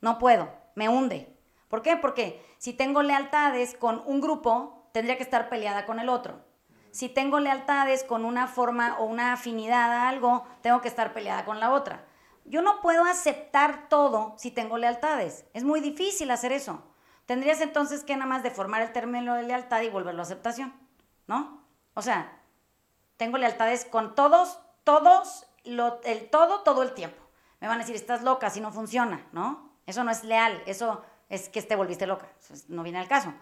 Speaker 1: No puedo, me hunde. ¿Por qué? Porque si tengo lealtades con un grupo, tendría que estar peleada con el otro. Si tengo lealtades con una forma o una afinidad a algo, tengo que estar peleada con la otra. Yo no puedo aceptar todo si tengo lealtades. Es muy difícil hacer eso. Tendrías entonces que nada más deformar el término de lealtad y volverlo a aceptación, ¿no? O sea, tengo lealtades con todos, todos, lo- el todo, todo el tiempo. Me van a decir, estás loca si no funciona, ¿no? Eso no es leal, eso es que te volviste loca, es- no viene al caso.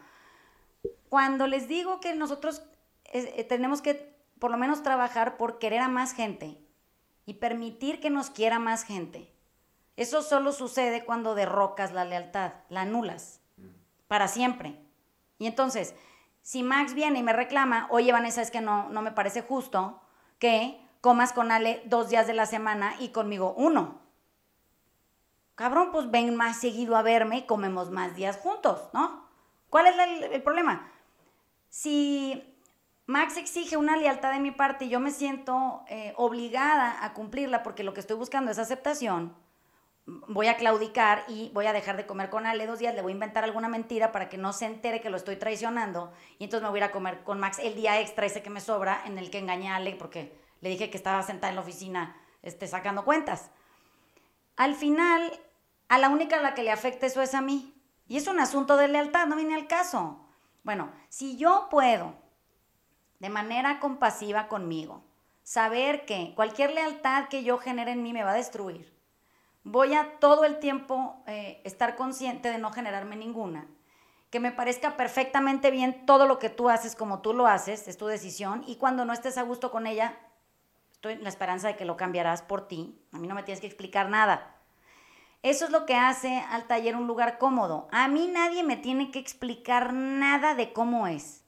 Speaker 1: Cuando les digo que nosotros eh, eh, tenemos que por lo menos trabajar por querer a más gente y permitir que nos quiera más gente, eso solo sucede cuando derrocas la lealtad, la anulas, para siempre. Y entonces, si Max viene y me reclama, oye Vanessa, es que no, no me parece justo que comas con Ale dos días de la semana y conmigo uno. Cabrón, pues ven más seguido a verme y comemos más días juntos, ¿no? ¿Cuál es el, el problema? Si Max exige una lealtad de mi parte y yo me siento eh, obligada a cumplirla porque lo que estoy buscando es aceptación, voy a claudicar y voy a dejar de comer con Ale dos días, le voy a inventar alguna mentira para que no se entere que lo estoy traicionando y entonces me voy a ir a comer con Max el día extra ese que me sobra en el que engañé a Ale porque le dije que estaba sentada en la oficina este, sacando cuentas. Al final, a la única a la que le afecta eso es a mí. Y es un asunto de lealtad, no viene al caso. Bueno, si yo puedo, de manera compasiva conmigo, saber que cualquier lealtad que yo genere en mí me va a destruir, voy a todo el tiempo eh, estar consciente de no generarme ninguna. Que me parezca perfectamente bien todo lo que tú haces como tú lo haces, es tu decisión, y cuando no estés a gusto con ella, estoy en la esperanza de que lo cambiarás por ti. A mí no me tienes que explicar nada. Eso es lo que hace al taller un lugar cómodo. A mí nadie me tiene que explicar nada de cómo es.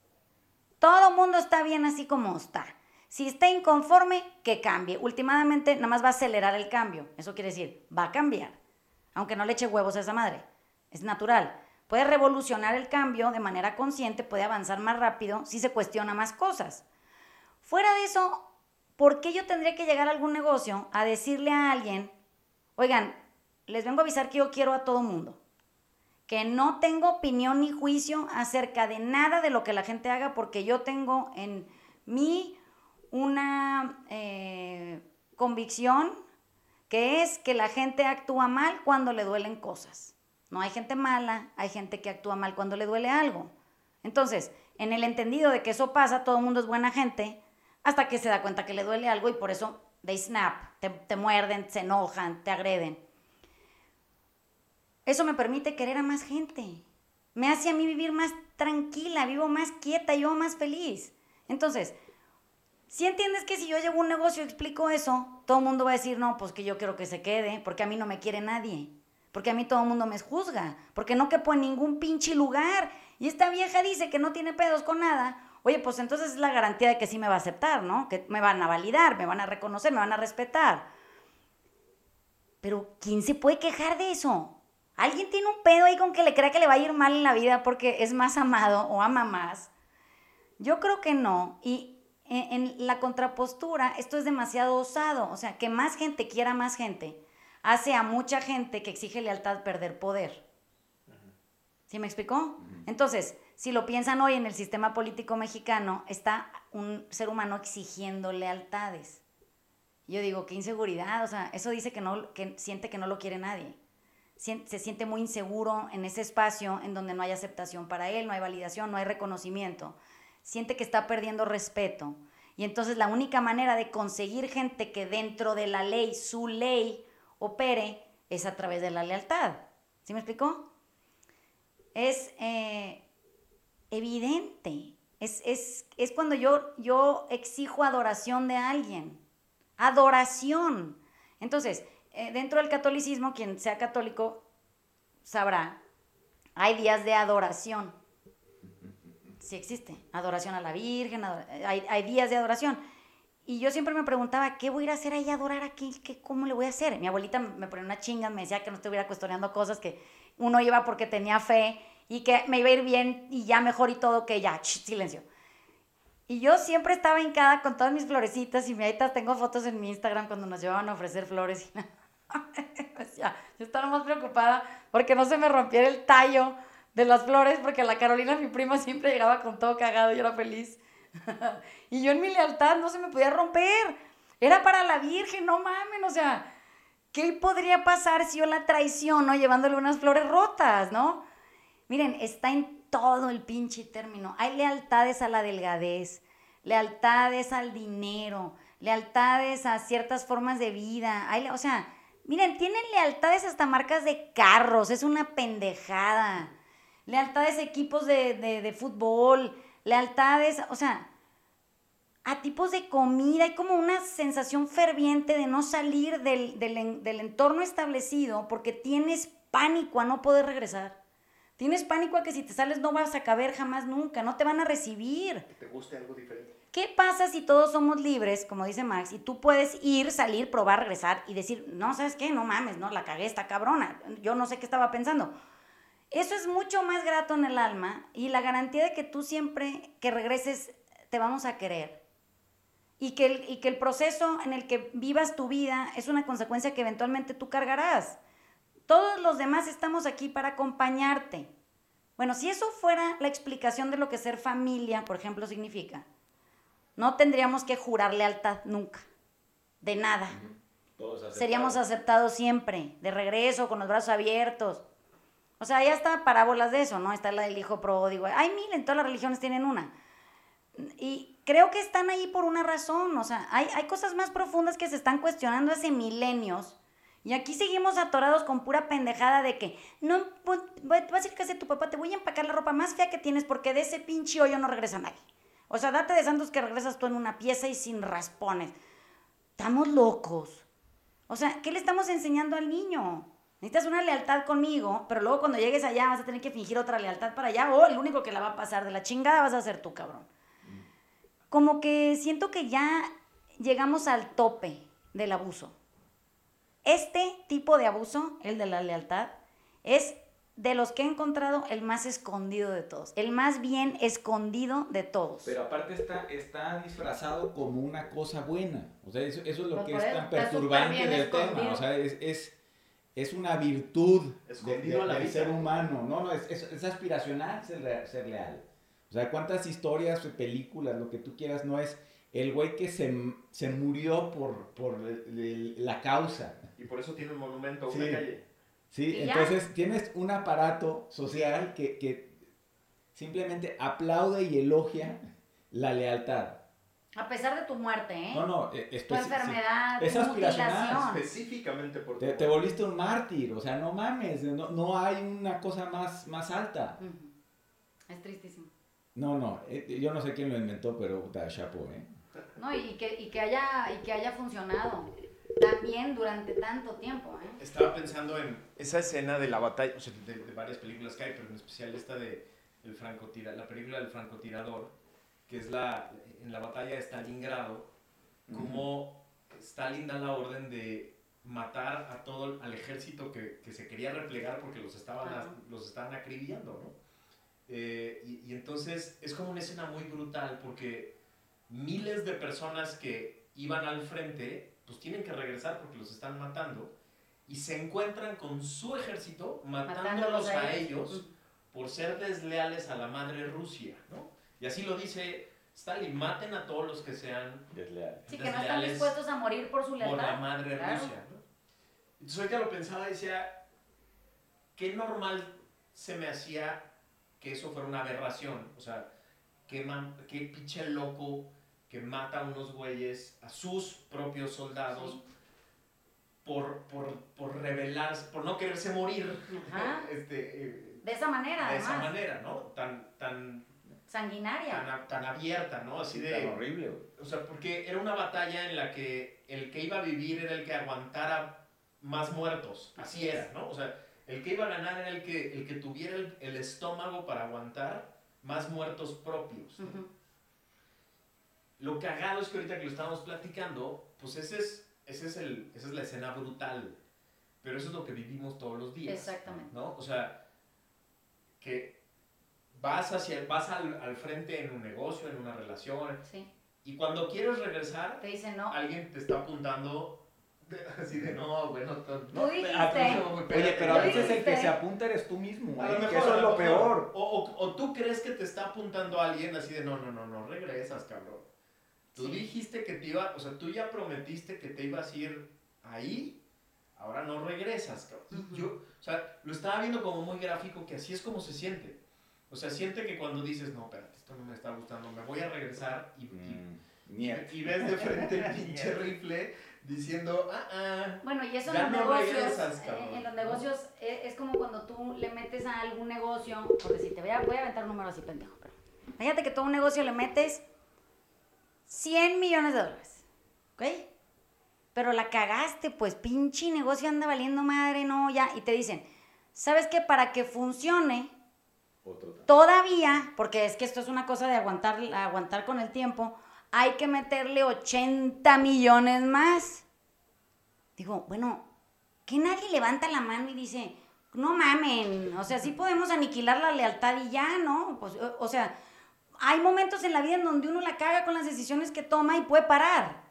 Speaker 1: Todo mundo está bien así como está. Si está inconforme, que cambie. Últimamente, nada más va a acelerar el cambio. Eso quiere decir, va a cambiar. Aunque no le eche huevos a esa madre. Es natural. Puede revolucionar el cambio de manera consciente, puede avanzar más rápido si se cuestiona más cosas. Fuera de eso, ¿por qué yo tendría que llegar a algún negocio a decirle a alguien, oigan, les vengo a avisar que yo quiero a todo mundo? que no tengo opinión ni juicio acerca de nada de lo que la gente haga porque yo tengo en mí una eh, convicción que es que la gente actúa mal cuando le duelen cosas. No hay gente mala, hay gente que actúa mal cuando le duele algo. Entonces, en el entendido de que eso pasa, todo el mundo es buena gente, hasta que se da cuenta que le duele algo y por eso they snap, te, te muerden, se enojan, te agreden. Eso me permite querer a más gente. Me hace a mí vivir más tranquila, vivo más quieta, yo más feliz. Entonces, si entiendes que si yo llevo un negocio y explico eso, todo el mundo va a decir, no, pues que yo quiero que se quede, porque a mí no me quiere nadie, porque a mí todo el mundo me juzga, porque no quepo en ningún pinche lugar. Y esta vieja dice que no tiene pedos con nada. Oye, pues entonces es la garantía de que sí me va a aceptar, ¿no? Que me van a validar, me van a reconocer, me van a respetar. Pero ¿quién se puede quejar de eso? ¿Alguien tiene un pedo ahí con que le crea que le va a ir mal en la vida porque es más amado o ama más? Yo creo que no. Y en, la contrapostura, esto es demasiado osado. O sea, que más gente quiera más gente hace a mucha gente que exige lealtad perder poder. ¿Sí me explicó? Entonces, si lo piensan hoy en el sistema político mexicano, está un ser humano exigiendo lealtades. Yo digo, qué inseguridad, o sea, eso dice que, no, que siente que no lo quiere nadie. Se siente muy inseguro en ese espacio en donde no hay aceptación para él, no hay validación, no hay reconocimiento. Siente que está perdiendo respeto. Y entonces la única manera de conseguir gente que dentro de la ley, su ley, opere, es a través de la lealtad. ¿Sí me explicó? Es eh, evidente. Es, es, cuando yo, yo exijo adoración de alguien. Adoración. Entonces, eh, dentro del catolicismo, quien sea católico sabrá, hay días de adoración. Sí existe. Adoración a la Virgen, hay, hay, días de adoración. Y yo siempre me preguntaba, ¿qué voy a ir a hacer ahí a adorar aquí? ¿Qué, ¿Cómo le voy a hacer? Mi abuelita me ponía una chinga, me decía que no estuviera cuestionando cosas que uno iba porque tenía fe y que me iba a ir bien y ya mejor y todo, que ya, silencio. Y yo siempre estaba hincada con todas mis florecitas y ahorita tengo fotos en mi Instagram cuando nos llevaban a ofrecer flores. Y *laughs* yo estaba más preocupada porque no se me rompiera el tallo de las flores porque la Carolina, mi prima, siempre llegaba con todo cagado y era feliz. *laughs* y yo en mi lealtad no se me podía romper. Era para la Virgen, no mamen, o sea, ¿qué podría pasar si yo la traiciono llevándole unas flores rotas, no? Miren, está en todo el pinche término. Hay lealtades a la delgadez, lealtades al dinero, lealtades a ciertas formas de vida. Hay, o sea, miren, tienen lealtades hasta marcas de carros, es una pendejada. Lealtades equipos de, fútbol, lealtades, o sea, a tipos de comida. Hay como una sensación ferviente de no salir del, del entorno establecido porque tienes pánico a no poder regresar. Tienes pánico a que si te sales no vas a caber jamás nunca, no te van a recibir.
Speaker 2: Que te guste algo diferente.
Speaker 1: ¿Qué pasa si todos somos libres, como dice Max, y tú puedes ir, salir, probar, regresar y decir, no, ¿sabes qué? No mames, no, la cagué esta cabrona. Yo no sé qué estaba pensando. Eso es mucho más grato en el alma y la garantía de que tú siempre que regreses te vamos a querer. Y que, el, y que el proceso en el que vivas tu vida es una consecuencia que eventualmente tú cargarás. Todos los demás estamos aquí para acompañarte. Bueno, si eso fuera la explicación de lo que ser familia, por ejemplo, significa, no tendríamos que jurar lealtad nunca, de nada. Seríamos aceptados siempre, de regreso, con los brazos abiertos. O sea, ya está parábolas de eso, ¿no? Está la del hijo pródigo. Hay mil, en todas las religiones tienen una. Y creo que están ahí por una razón. O sea, hay, hay cosas más profundas que se están cuestionando hace milenios y aquí seguimos atorados con pura pendejada de que no vas a ir a casa de tu papá, te voy a empacar la ropa más fea que tienes porque de ese pinche hoyo no regresa nadie. O sea, date de santos que regresas tú en una pieza y sin raspones. Estamos locos. O sea, ¿qué le estamos enseñando al niño? Necesitas una lealtad conmigo, pero luego cuando llegues allá vas a tener que fingir otra lealtad para allá o el único que la va a pasar de la chingada vas a ser tú, cabrón. Como que siento que ya llegamos al tope del abuso. Este tipo de abuso, el de la lealtad, es de los que he encontrado el más escondido de todos, el más bien escondido de todos.
Speaker 3: Pero aparte está, está disfrazado como una cosa buena, o sea, eso, es lo que es tan perturbante del tema, o sea, es, es, una virtud del ser humano, no, no, es, aspiracional ser, ser leal. O sea, cuántas historias, películas, lo que tú quieras, no es el güey que se, se murió por, por la causa.
Speaker 2: Y por eso tiene un monumento, una calle.
Speaker 3: Sí, entonces tienes un aparato social que, simplemente aplaude y elogia la lealtad.
Speaker 1: A pesar de tu muerte, ¿eh?
Speaker 3: No, no, eh,
Speaker 1: tu enfermedad,
Speaker 3: es
Speaker 1: tu
Speaker 3: aspiracional.
Speaker 2: Específicamente por
Speaker 3: Te, te, volviste un mártir, o sea, no mames, no, no hay una cosa más, más alta.
Speaker 1: Es tristísimo.
Speaker 3: No, no, eh, yo no sé quién lo inventó, pero da chapo, ¿eh?
Speaker 1: No, y que, y que, haya, y que haya funcionado también durante tanto tiempo, ¿eh?
Speaker 2: Estaba pensando en esa escena de la batalla, o sea, de, varias películas que hay, pero en especial esta de el francotira, la película del francotirador, que es la, en la batalla de Stalingrado, como Stalin da la orden de matar a todo al ejército que, que se quería replegar porque los estaban, los estaban acribillando, ¿no? Eh, y, y, entonces es como una escena muy brutal porque miles de personas que iban al frente, pues tienen que regresar porque los están matando y se encuentran con su ejército matándolos, a, ellos, por ser desleales a la madre Rusia, ¿no? Y así lo dice Stalin, maten a todos los que sean
Speaker 3: desleales.
Speaker 1: Sí, que no están dispuestos a morir por su lealtad.
Speaker 2: Por la madre Rusia, ¿no? Entonces ahorita lo pensaba y decía, qué normal se me hacía que eso fuera una aberración, o sea, qué, qué pinche loco que mata a unos güeyes, a sus propios soldados, por, por, por rebelarse, por no quererse morir. *laughs* Este,
Speaker 1: eh, de esa manera,
Speaker 2: De esa manera, ¿no? Tan, tan
Speaker 1: sanguinaria.
Speaker 2: Tan, abierta, ¿no? Así de...
Speaker 3: Tan horrible.
Speaker 2: O sea, porque era una batalla en la que el que iba a vivir era el que aguantara más muertos. Así, era, ¿no? O sea, el que iba a ganar era el que, el que tuviera el, estómago para aguantar más muertos propios. Lo cagado es que ahorita que lo estábamos platicando, pues ese es, ese es el, esa es la escena brutal. Pero eso es lo que vivimos todos los días.
Speaker 1: Exactamente.
Speaker 2: ¿no? O sea, que vas, hacia, vas al, al frente en un negocio, en una relación.
Speaker 1: Sí.
Speaker 2: Y cuando quieres regresar,
Speaker 1: te dicen no.
Speaker 2: Alguien te está apuntando así de no, bueno,
Speaker 1: no, dijiste.
Speaker 3: Oye, pero a veces el que se apunta eres tú mismo, ¿eh?
Speaker 2: que
Speaker 3: eso es lo peor.
Speaker 2: O, o, o, tú crees que te está apuntando a alguien así de no, no, no, no regresas, cabrón. Tú dijiste que te iba, o sea, tú ya prometiste que te ibas a ir ahí, ahora no regresas. Y yo, o sea, lo estaba viendo como muy gráfico, que así es como se siente. O sea, siente que cuando dices, no, espérate, esto no me está gustando, me voy a regresar y,
Speaker 3: mm,
Speaker 2: y, ves de frente el *laughs* pinche rifle diciendo, ah, ah.
Speaker 1: Bueno, y eso en los negocios, eh, en los negocios es, es, como cuando tú le metes a algún negocio, por decirte, voy a, voy a aventar un número así pendejo, pero fíjate que todo un negocio le metes 100 millones de dólares. ¿Ok? Pero la cagaste, pues pinche negocio anda valiendo madre, no, ya. Y te dicen, ¿sabes qué? Para que funcione, todavía, porque es que esto es una cosa de aguantar, aguantar con el tiempo, hay que meterle 80 millones más. Digo, bueno, que nadie levanta la mano y dice, no mamen, o sea, sí podemos aniquilar la lealtad y ya, ¿no? Pues, o sea, hay momentos en la vida en donde uno la caga con las decisiones que toma y puede parar.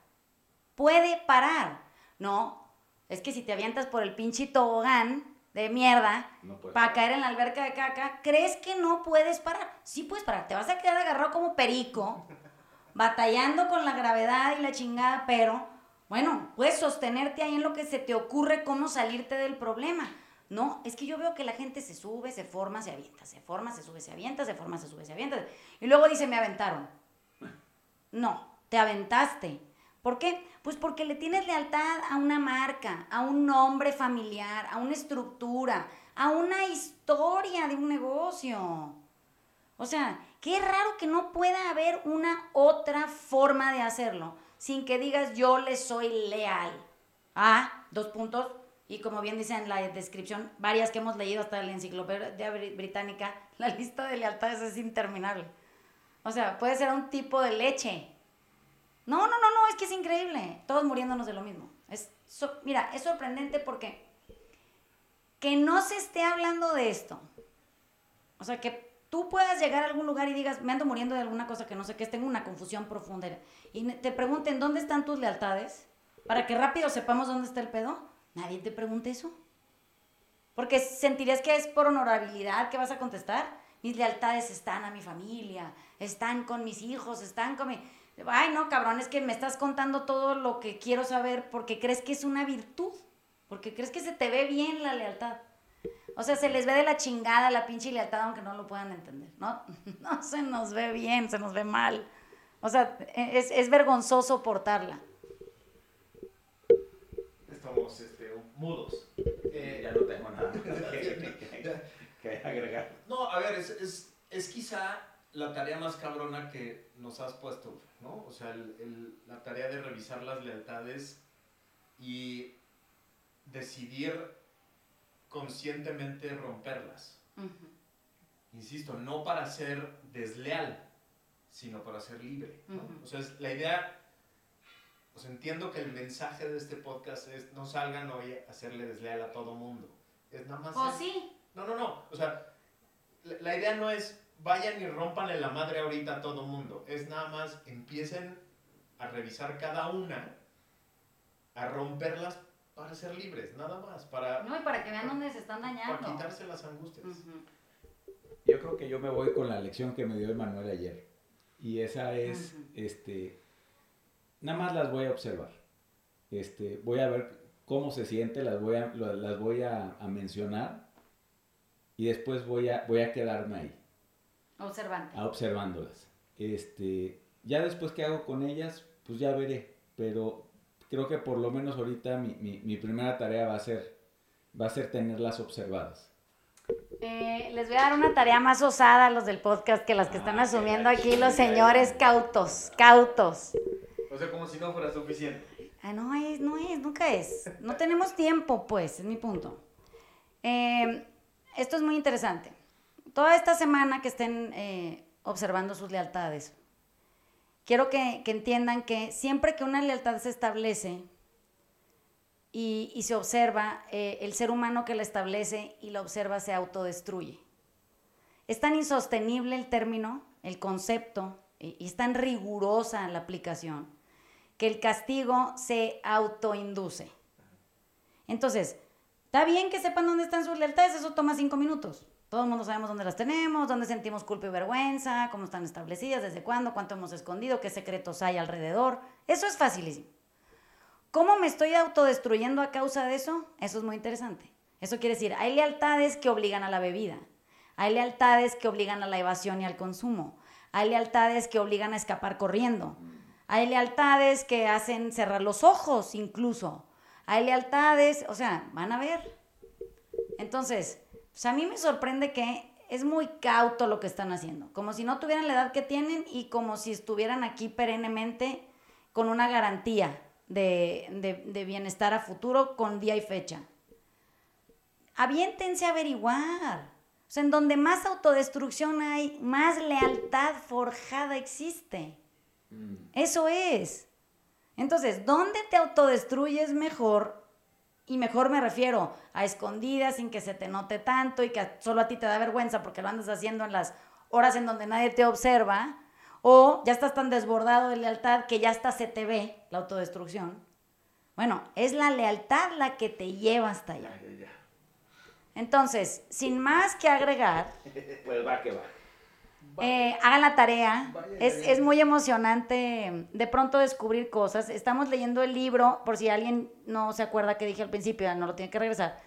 Speaker 1: Puede parar. No, es que si te avientas por el pinche tobogán de mierda para caer en la alberca de caca, ¿crees que no puedes parar? Sí puedes parar, te vas a quedar agarrado como perico, *laughs* batallando con la gravedad y la chingada, pero bueno, puedes sostenerte ahí en lo que se te ocurre cómo salirte del problema. No, es que yo veo que la gente se sube, se forma, se avienta, se forma, se sube, se avienta, se forma, se sube, se avienta. Y luego dice, me aventaron. No, te aventaste. ¿Por qué? Pues porque le tienes lealtad a una marca, a un nombre familiar, a una estructura, a una historia de un negocio. O sea, qué raro que no pueda haber una otra forma de hacerlo sin que digas yo le soy leal. Ah, dos puntos, y como bien dice en la descripción, varias que hemos leído hasta la enciclopedia británica, *laughs* la lista de lealtades es interminable. O sea, puede ser un tipo de leche. No, no, no, no, es que es increíble. Todos muriéndonos de lo mismo. Es, mira, es sorprendente porque que no se esté hablando de esto. O sea, que tú puedas llegar a algún lugar y digas, me ando muriendo de alguna cosa que no sé qué, tengo una confusión profunda. Y te pregunten, ¿dónde están tus lealtades? Para que rápido sepamos dónde está el pedo Nadie te pregunta eso. Porque sentirías que es por honorabilidad que vas a contestar. Mis lealtades están a mi familia, están con mis hijos, están con mi... Ay, no, cabrón, es que me estás contando todo lo que quiero saber porque crees que es una virtud, porque crees que se te ve bien la lealtad. O sea, se les ve de la chingada la pinche lealtad aunque no lo puedan entender, ¿no? *laughs* No se nos ve bien, se nos ve mal. O sea, es, es vergonzoso portarla.
Speaker 2: Estamos este, mudos.
Speaker 3: Eh, ya no tengo nada que, *laughs* *laughs* que, agregar.
Speaker 2: No, a ver, es, es, es, quizá la tarea más cabrona que nos has puesto, ¿no? O sea, el, el, la tarea de revisar las lealtades y decidir conscientemente romperlas. Uh -huh. Insisto, no para ser desleal, sino para ser libre. ¿no? Uh -huh. O sea, es, la idea, pues entiendo que el mensaje de este podcast es no salgan hoy a hacerle desleal a todo mundo. Es nada más...
Speaker 1: ¿O sí?
Speaker 2: No, no, no. O sea, la, la, idea no es vayan y rompanle la madre ahorita a todo mundo. Es nada más empiecen a revisar cada una, a romperlas para ser libres, nada más. Para,
Speaker 1: no, y para que vean para, dónde se están dañando.
Speaker 2: Para quitarse las angustias. Uh
Speaker 3: -huh. Yo creo que yo me voy con la lección que me dio Emanuel ayer. Y esa es, uh -huh. este, nada más las voy a observar. Este, voy a ver cómo se siente, las voy a, las voy a, a mencionar y después voy a, voy a quedarme ahí.
Speaker 1: Observando.
Speaker 3: A observándolas. Este, ya después que hago con ellas, pues ya veré. Pero creo que por lo menos ahorita mi, mi, mi primera tarea va a ser, va a ser tenerlas observadas.
Speaker 1: Eh, les voy a dar una tarea más osada a los del podcast que las que están asumiendo aquí los señores cautos, cautos.
Speaker 2: O sea, como si no fuera suficiente.
Speaker 1: Ah, no es, no es, nunca es. No tenemos tiempo, pues, es mi punto. Eh, esto es muy interesante. Toda esta semana que estén eh, observando sus lealtades, quiero que, que, entiendan que siempre que una lealtad se establece y, y se observa, eh, el ser humano que la establece y la observa se autodestruye. Es tan insostenible el término, el concepto, y, y es tan rigurosa la aplicación, que el castigo se autoinduce. Entonces, está bien que sepan dónde están sus lealtades, eso toma cinco minutos. Todo el mundo sabemos dónde las tenemos, dónde sentimos culpa y vergüenza, cómo están establecidas, desde cuándo, cuánto hemos escondido, qué secretos hay alrededor. Eso es facilísimo. ¿Cómo me estoy autodestruyendo a causa de eso? Eso es muy interesante. Eso quiere decir, hay lealtades que obligan a la bebida, hay lealtades que obligan a la evasión y al consumo, hay lealtades que obligan a escapar corriendo, hay lealtades que hacen cerrar los ojos incluso, hay lealtades, o sea, van a ver. Entonces, pues a mí me sorprende que es muy cauto lo que están haciendo, como si no tuvieran la edad que tienen y como si estuvieran aquí perennemente con una garantía de, de, bienestar a futuro con día y fecha. Aviéntense a averiguar. O sea, en donde más autodestrucción hay, más lealtad forjada existe. Mm. Eso es. Entonces, ¿dónde te autodestruyes mejor? Y mejor me refiero a escondidas, sin que se te note tanto y que solo a ti te da vergüenza porque lo andas haciendo en las horas en donde nadie te observa. O ya estás tan desbordado de lealtad que ya hasta se te ve la autodestrucción. Bueno, es la lealtad la que te lleva hasta allá. Entonces, sin más que agregar. *laughs*
Speaker 3: pues va que va.
Speaker 1: Eh, hagan la tarea. Es, es, muy emocionante de pronto descubrir cosas. Estamos leyendo el libro, por si alguien no se acuerda que dije al principio, no lo tiene que regresar.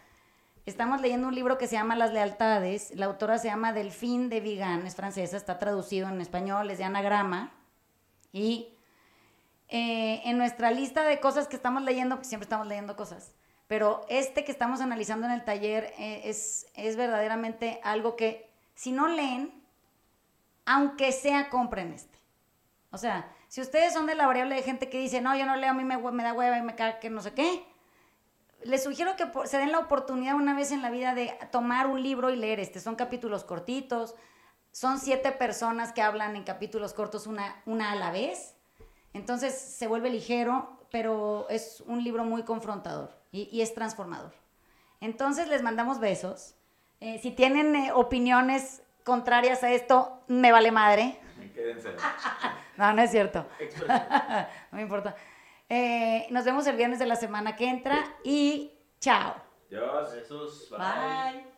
Speaker 1: Estamos leyendo un libro que se llama Las Lealtades. La autora se llama Delphine de Vigan, es francesa, está traducido en español, es de anagrama. Y eh, en nuestra lista de cosas que estamos leyendo, siempre estamos leyendo cosas, pero este que estamos analizando en el taller eh, es, es verdaderamente algo que si no leen, aunque sea, compren este. O sea, si ustedes son de la variable de gente que dice, no, yo no leo, a mí me, da hueva y me cae que no sé qué, les sugiero que se den la oportunidad una vez en la vida de tomar un libro y leer este. Son capítulos cortitos, son siete personas que hablan en capítulos cortos una, una a la vez. Entonces se vuelve ligero, pero es un libro muy confrontador y, y es transformador. Entonces les mandamos besos. Eh, si tienen eh, opiniones contrarias a esto, me vale madre.
Speaker 3: Quédense. *laughs*
Speaker 1: no, no es cierto. *laughs* no me importa. Eh, nos vemos el viernes de la semana que entra y chao.
Speaker 3: Dios.
Speaker 2: Jesús.
Speaker 1: bye. bye.